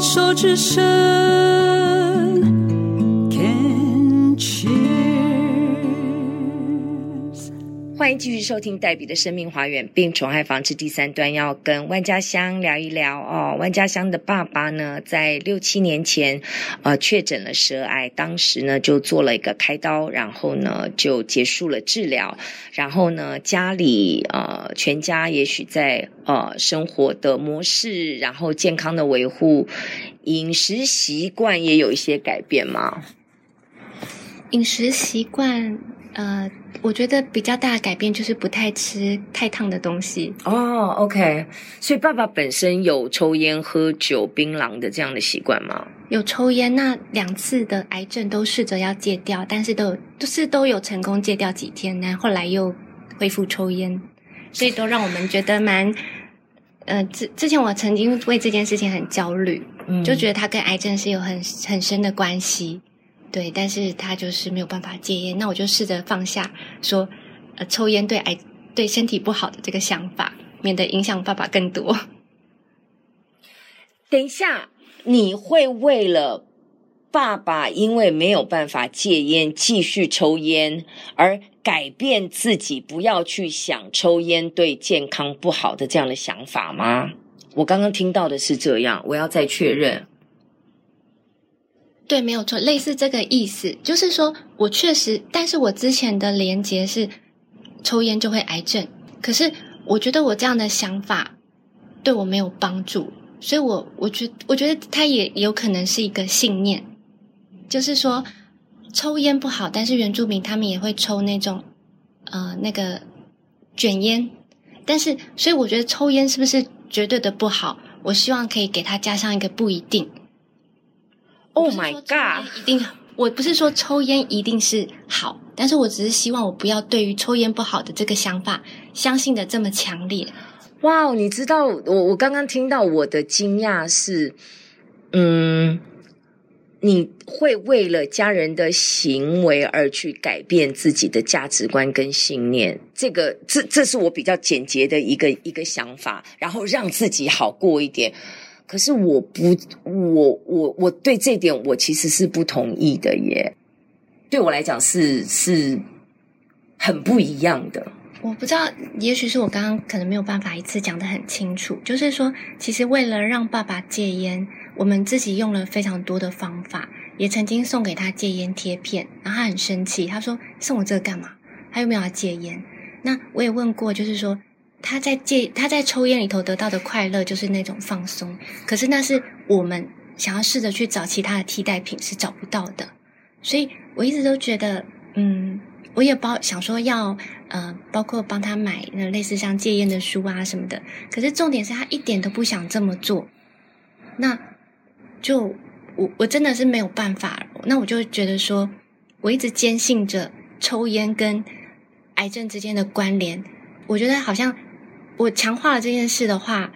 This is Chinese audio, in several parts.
手之深。欢迎继续收听黛比的生命花园病虫害防治第三段，要跟万家香聊一聊哦。万家香的爸爸呢，在六七年前，呃，确诊了舌癌，当时呢就做了一个开刀，然后呢就结束了治疗，然后呢家里呃全家也许在呃生活的模式，然后健康的维护，饮食习惯也有一些改变吗？饮食习惯。呃，我觉得比较大的改变就是不太吃太烫的东西。哦，OK，所以爸爸本身有抽烟、喝酒、槟榔的这样的习惯吗？有抽烟，那两次的癌症都试着要戒掉，但是都有都是都有成功戒掉几天，然后后来又恢复抽烟，所以都让我们觉得蛮……呃，之之前我曾经为这件事情很焦虑，嗯，就觉得他跟癌症是有很很深的关系。对，但是他就是没有办法戒烟，那我就试着放下，说，呃，抽烟对癌对身体不好的这个想法，免得影响爸爸更多。等一下，你会为了爸爸因为没有办法戒烟继续抽烟而改变自己，不要去想抽烟对健康不好的这样的想法吗？我刚刚听到的是这样，我要再确认。对，没有错，类似这个意思，就是说我确实，但是我之前的连结是抽烟就会癌症，可是我觉得我这样的想法对我没有帮助，所以我我觉我觉得它也有可能是一个信念，就是说抽烟不好，但是原住民他们也会抽那种呃那个卷烟，但是所以我觉得抽烟是不是绝对的不好？我希望可以给他加上一个不一定。Oh my god！一定，我不是说抽烟一定是好，但是我只是希望我不要对于抽烟不好的这个想法相信的这么强烈。哇哦，你知道我我刚刚听到我的惊讶是，嗯，你会为了家人的行为而去改变自己的价值观跟信念，这个这这是我比较简洁的一个一个想法，然后让自己好过一点。可是我不，我我我对这点我其实是不同意的耶。对我来讲是是很不一样的。我不知道，也许是我刚刚可能没有办法一次讲得很清楚。就是说，其实为了让爸爸戒烟，我们自己用了非常多的方法，也曾经送给他戒烟贴片，然后他很生气，他说送我这个干嘛？他又没有要戒烟。那我也问过，就是说。他在戒，他在抽烟里头得到的快乐就是那种放松，可是那是我们想要试着去找其他的替代品是找不到的，所以我一直都觉得，嗯，我也包想说要呃，包括帮他买那类似像戒烟的书啊什么的，可是重点是他一点都不想这么做，那就我我真的是没有办法，那我就觉得说，我一直坚信着抽烟跟癌症之间的关联，我觉得好像。我强化了这件事的话，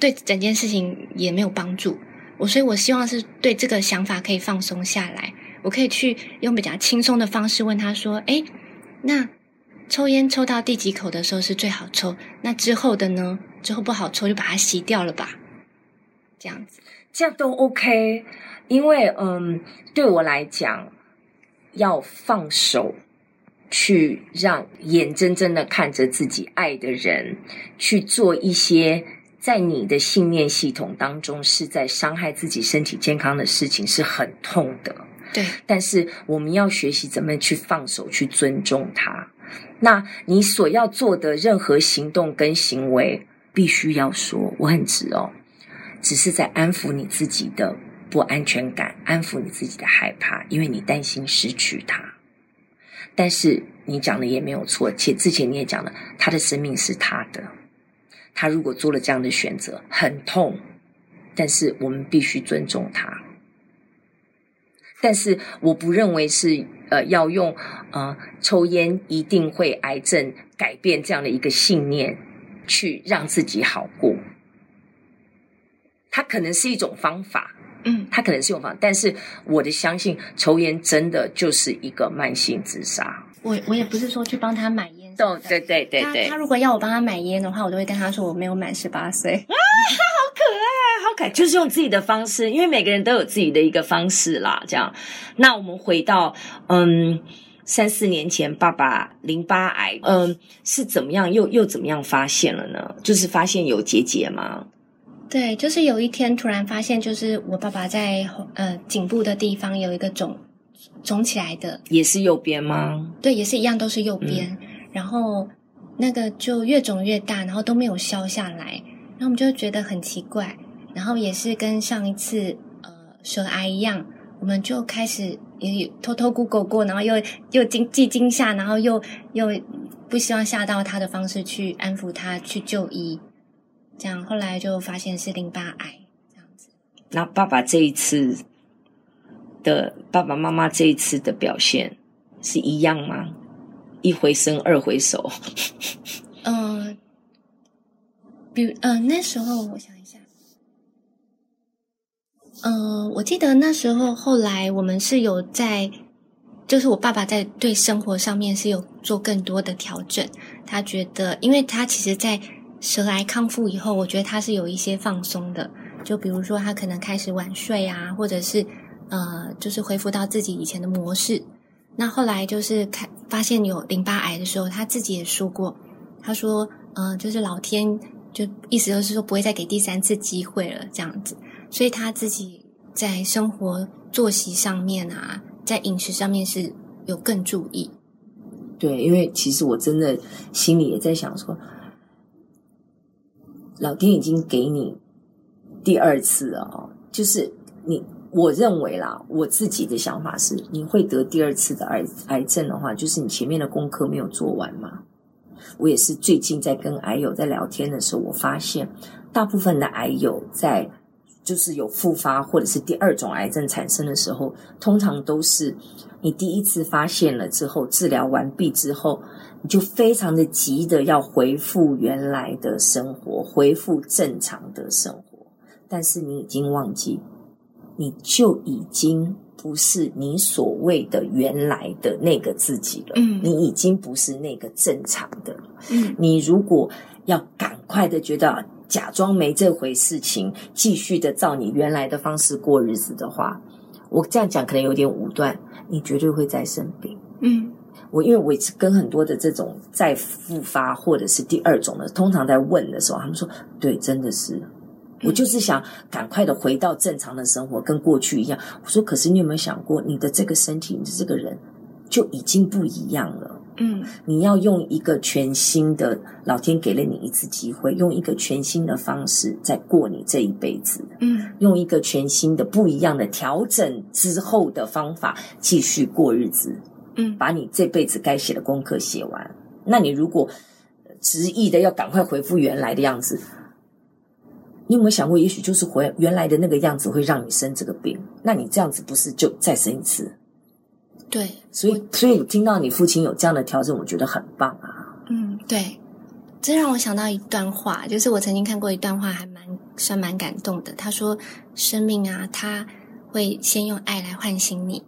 对整件事情也没有帮助。我所以，我希望是对这个想法可以放松下来。我可以去用比较轻松的方式问他说：“诶，那抽烟抽到第几口的时候是最好抽？那之后的呢？之后不好抽就把它熄掉了吧？这样子，这样都 OK。因为，嗯，对我来讲，要放手。”去让眼睁睁的看着自己爱的人去做一些在你的信念系统当中是在伤害自己身体健康的事情，是很痛的。对，但是我们要学习怎么去放手，去尊重他。那你所要做的任何行动跟行为，必须要说我很直哦，只是在安抚你自己的不安全感，安抚你自己的害怕，因为你担心失去他。但是你讲的也没有错，且之前你也讲了，他的生命是他的，他如果做了这样的选择，很痛，但是我们必须尊重他。但是我不认为是呃要用呃抽烟一定会癌症改变这样的一个信念去让自己好过，它可能是一种方法。嗯，他可能是有方法，但是我的相信，抽烟真的就是一个慢性自杀。我我也不是说去帮他买烟，对对对对。他，他如果要我帮他买烟的话，我都会跟他说我没有满十八岁。啊，好可爱，好可爱就是用自己的方式，因为每个人都有自己的一个方式啦。这样，那我们回到嗯，三四年前爸爸淋巴癌，嗯，是怎么样又又怎么样发现了呢？就是发现有结节吗？对，就是有一天突然发现，就是我爸爸在呃颈部的地方有一个肿肿起来的，也是右边吗？对，也是一样，都是右边。嗯、然后那个就越肿越大，然后都没有消下来，然后我们就觉得很奇怪。然后也是跟上一次呃舌癌一样，我们就开始也偷偷 Google 过，然后又又惊既惊吓，然后又又不希望吓到他的方式去安抚他，去就医。这样后来就发现是淋巴癌，这样子。那爸爸这一次的爸爸妈妈这一次的表现是一样吗？一回生二回熟。嗯、呃，比如嗯、呃、那时候我想一下。嗯、呃，我记得那时候，后来我们是有在，就是我爸爸在对生活上面是有做更多的调整。他觉得，因为他其实，在舌癌康复以后，我觉得他是有一些放松的。就比如说，他可能开始晚睡啊，或者是呃，就是恢复到自己以前的模式。那后来就是看发现有淋巴癌的时候，他自己也说过，他说，呃，就是老天就意思就是说不会再给第三次机会了，这样子。所以他自己在生活作息上面啊，在饮食上面是有更注意。对，因为其实我真的心里也在想说，老天已经给你第二次了哦，就是你，我认为啦，我自己的想法是，你会得第二次的癌癌症的话，就是你前面的功课没有做完嘛。我也是最近在跟癌友在聊天的时候，我发现大部分的癌友在。就是有复发或者是第二种癌症产生的时候，通常都是你第一次发现了之后，治疗完毕之后，你就非常的急的要回复原来的生活，恢复正常的生活。但是你已经忘记，你就已经不是你所谓的原来的那个自己了。嗯，你已经不是那个正常的。嗯，你如果要赶快的觉得。假装没这回事情，继续的照你原来的方式过日子的话，我这样讲可能有点武断，你绝对会再生病。嗯，我因为我跟很多的这种再复发或者是第二种的，通常在问的时候，他们说：“对，真的是，我就是想赶快的回到正常的生活，跟过去一样。”我说：“可是你有没有想过，你的这个身体，你的这个人就已经不一样了。”嗯，你要用一个全新的，老天给了你一次机会，用一个全新的方式再过你这一辈子。嗯，用一个全新的、不一样的调整之后的方法继续过日子。嗯，把你这辈子该写的功课写完。那你如果执意的要赶快回复原来的样子，你有没有想过，也许就是回原来的那个样子会让你生这个病？那你这样子不是就再生一次？对，所以所以听到你父亲有这样的调整，我觉得很棒啊。嗯，对，这让我想到一段话，就是我曾经看过一段话，还蛮算蛮感动的。他说：“生命啊，他会先用爱来唤醒你，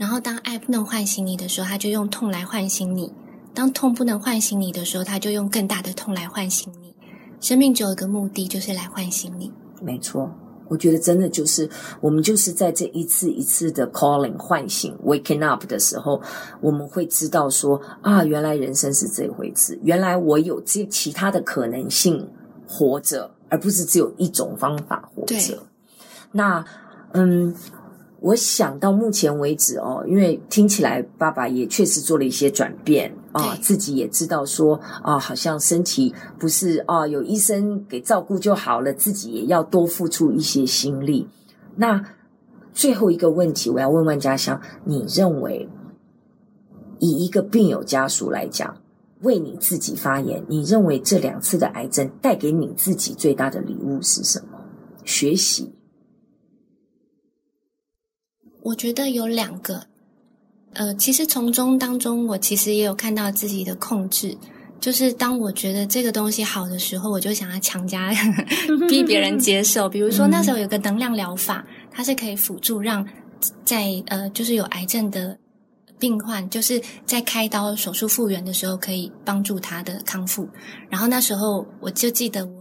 然后当爱不能唤醒你的时候，他就用痛来唤醒你；当痛不能唤醒你的时候，他就用更大的痛来唤醒你。生命只有一个目的，就是来唤醒你。”没错。我觉得真的就是我们就是在这一次一次的 calling 唤醒 waking up 的时候，我们会知道说啊，原来人生是这回事，原来我有这其他的可能性活着，而不是只有一种方法活着。那嗯。我想到目前为止哦，因为听起来爸爸也确实做了一些转变啊，自己也知道说啊，好像身体不是啊，有医生给照顾就好了，自己也要多付出一些心力。那最后一个问题，我要问问家乡，你认为以一个病友家属来讲，为你自己发言，你认为这两次的癌症带给你自己最大的礼物是什么？学习。我觉得有两个，呃，其实从中当中，我其实也有看到自己的控制，就是当我觉得这个东西好的时候，我就想要强加 逼别人接受。比如说那时候有个能量疗法，它是可以辅助让在呃，就是有癌症的病患，就是在开刀手术复原的时候，可以帮助他的康复。然后那时候我就记得我，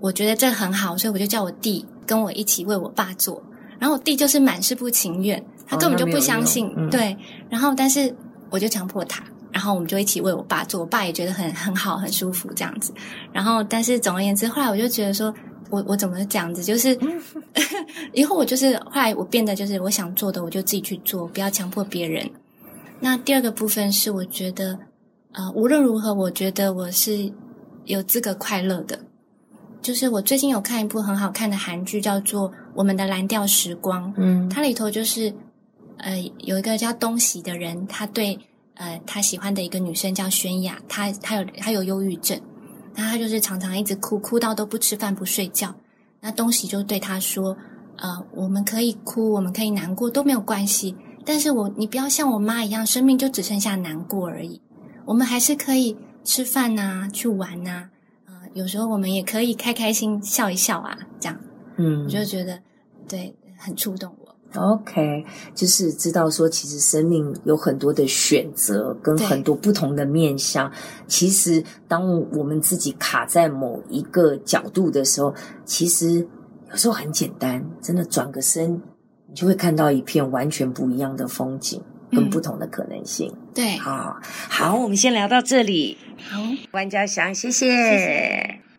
我觉得这很好，所以我就叫我弟。跟我一起为我爸做，然后我弟就是满是不情愿，他根本就不相信，哦嗯、对，然后但是我就强迫他，然后我们就一起为我爸做，我爸也觉得很很好，很舒服这样子，然后但是总而言之，后来我就觉得说。我我怎么这样子？就是 以后我就是后来我变得就是我想做的我就自己去做，不要强迫别人。那第二个部分是我觉得，呃，无论如何，我觉得我是有资格快乐的。就是我最近有看一部很好看的韩剧，叫做《我们的蓝调时光》。嗯，它里头就是呃有一个叫东喜的人，他对呃他喜欢的一个女生叫宣雅，他他有他有忧郁症。那他就是常常一直哭，哭到都不吃饭不睡觉。那东喜就对他说：“呃，我们可以哭，我们可以难过，都没有关系。但是我，你不要像我妈一样，生命就只剩下难过而已。我们还是可以吃饭呐，去玩呐。呃，有时候我们也可以开开心笑一笑啊，这样。嗯，我就觉得对，很触动我。” OK，就是知道说，其实生命有很多的选择，跟很多不同的面向。其实，当我们自己卡在某一个角度的时候，其实有时候很简单，真的转个身，你就会看到一片完全不一样的风景，跟不同的可能性。对，好，好，我们先聊到这里。好，万家祥，谢谢。谢谢。